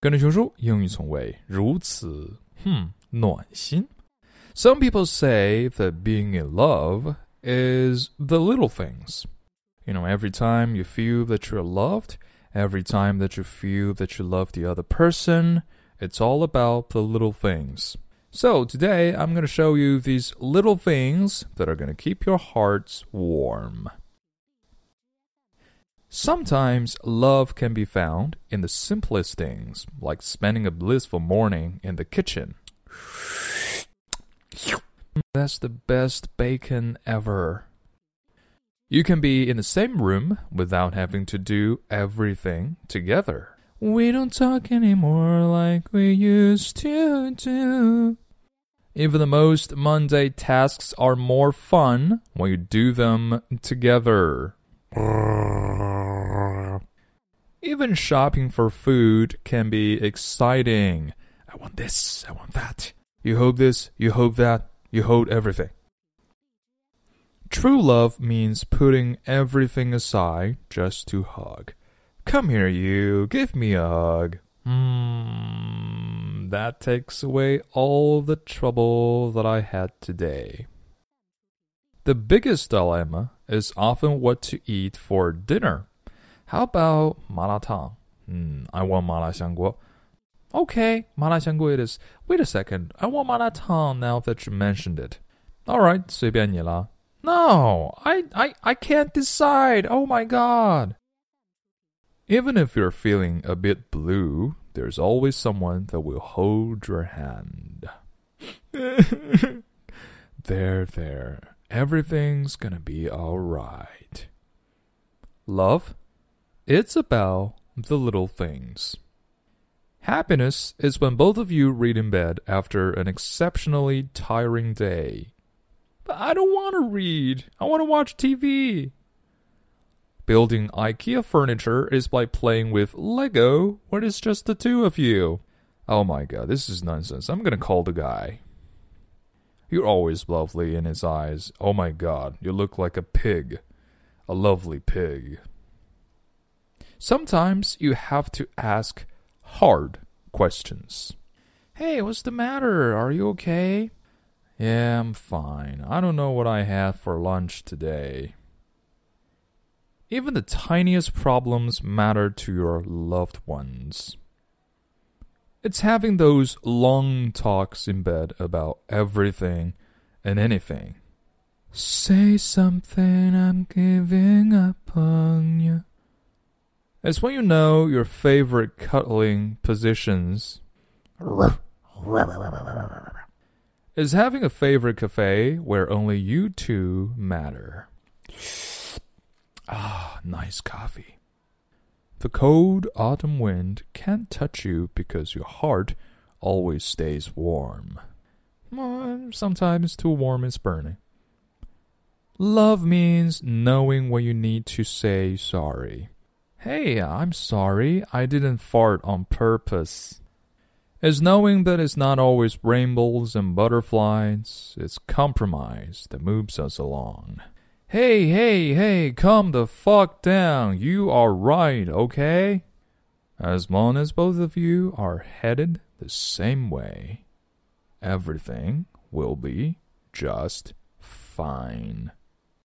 跟着熊叔英语从未如此，哼，暖心。Some people say that being in love is the little things. You know, every time you feel that you're loved, every time that you feel that you love the other person, it's all about the little things. So today I'm going to show you these little things that are going to keep your hearts warm. Sometimes love can be found in the simplest things, like spending a blissful morning in the kitchen. That's the best bacon ever. You can be in the same room without having to do everything together. We don't talk anymore like we used to do. Even the most mundane tasks are more fun when you do them together. Even shopping for food can be exciting. I want this, I want that. You hope this, you hope that, you hope everything. True love means putting everything aside just to hug. Come here, you. Give me a hug. Hmm, that takes away all the trouble that I had today. The biggest dilemma is often what to eat for dinner. How about 麻辣烫? Hmm, I want 麻辣香锅. Okay, 麻辣香锅 it is. Wait a second, I want 麻辣烫 now that you mentioned it. Alright, 随便你啦. No, I, I, I can't decide. Oh my god. Even if you're feeling a bit blue, there's always someone that will hold your hand. there, there. Everything's gonna be alright. Love? it's about the little things. Happiness is when both of you read in bed after an exceptionally tiring day. But I don't want to read. I want to watch TV. Building IKEA furniture is like playing with Lego when it's just the two of you. Oh my god, this is nonsense. I'm gonna call the guy. You're always lovely in his eyes. Oh my god, you look like a pig. A lovely pig. Sometimes you have to ask hard questions. Hey, what's the matter? Are you okay? Yeah, I'm fine. I don't know what I had for lunch today. Even the tiniest problems matter to your loved ones. It's having those long talks in bed about everything and anything. Say something, I'm giving up on you. It's when you know your favorite cuddling positions. Is having a favorite cafe where only you two matter. Ah, nice coffee. The cold autumn wind can't touch you because your heart always stays warm. Sometimes too warm is burning. Love means knowing when you need to say sorry. Hey, I'm sorry, I didn't fart on purpose. It's knowing that it's not always rainbows and butterflies, it's compromise that moves us along. Hey, hey, hey, calm the fuck down. You are right, okay? As long as both of you are headed the same way, everything will be just fine.